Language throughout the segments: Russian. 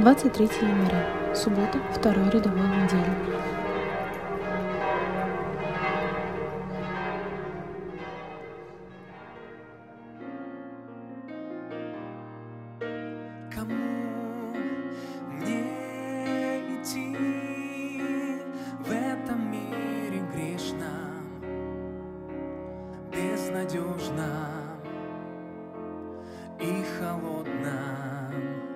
23 января, суббота, второй рядовой недели. Кому и холодном?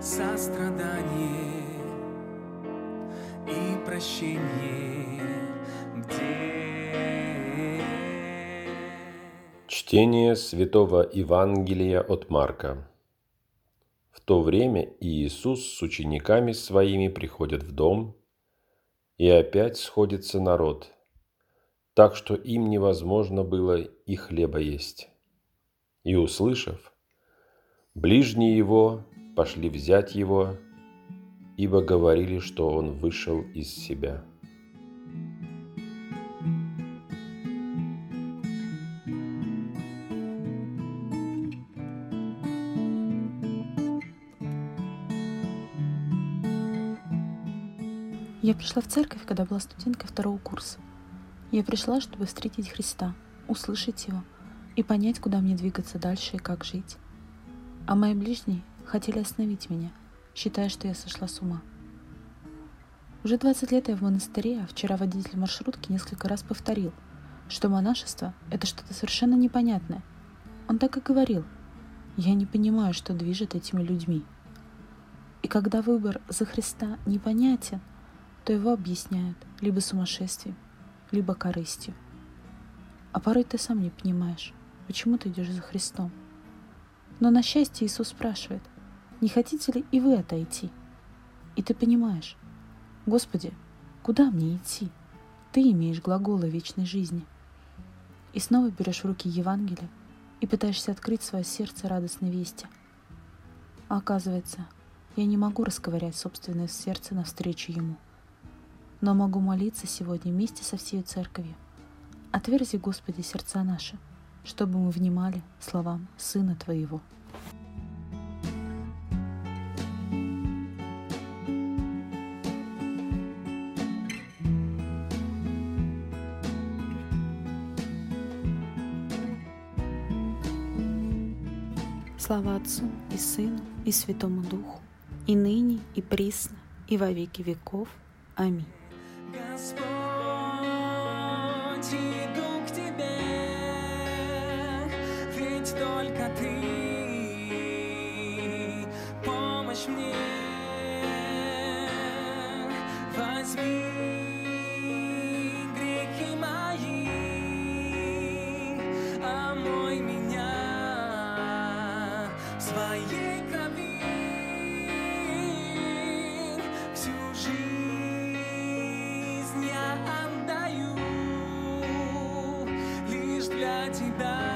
Сострадание и прощение, где Чтение Святого Евангелия от Марка. В то время Иисус с учениками своими приходит в дом, и опять сходится народ, так что им невозможно было и хлеба есть. И услышав, ближние его пошли взять его, ибо говорили, что он вышел из себя. Я пришла в церковь, когда была студенткой второго курса. Я пришла, чтобы встретить Христа, услышать Его и понять, куда мне двигаться дальше и как жить. А мои ближние хотели остановить меня, считая, что я сошла с ума. Уже 20 лет я в монастыре, а вчера водитель маршрутки несколько раз повторил, что монашество – это что-то совершенно непонятное. Он так и говорил. Я не понимаю, что движет этими людьми. И когда выбор за Христа непонятен, то его объясняют либо сумасшествием, либо корыстью. А порой ты сам не понимаешь, почему ты идешь за Христом. Но на счастье Иисус спрашивает, не хотите ли и вы отойти? И ты понимаешь, Господи, куда мне идти? Ты имеешь глаголы вечной жизни. И снова берешь в руки Евангелие и пытаешься открыть свое сердце радостной вести. А оказывается, я не могу расковырять собственное сердце навстречу Ему – но могу молиться сегодня вместе со всей церковью. Отверзи, Господи, сердца наши, чтобы мы внимали словам Сына Твоего. Слава Отцу и Сыну и Святому Духу, и ныне, и присно, и во веки веков. Аминь. Господь, иду к Тебе, ведь только Ты помощь мне. Возьми своей крови всю жизнь я отдаю лишь для тебя.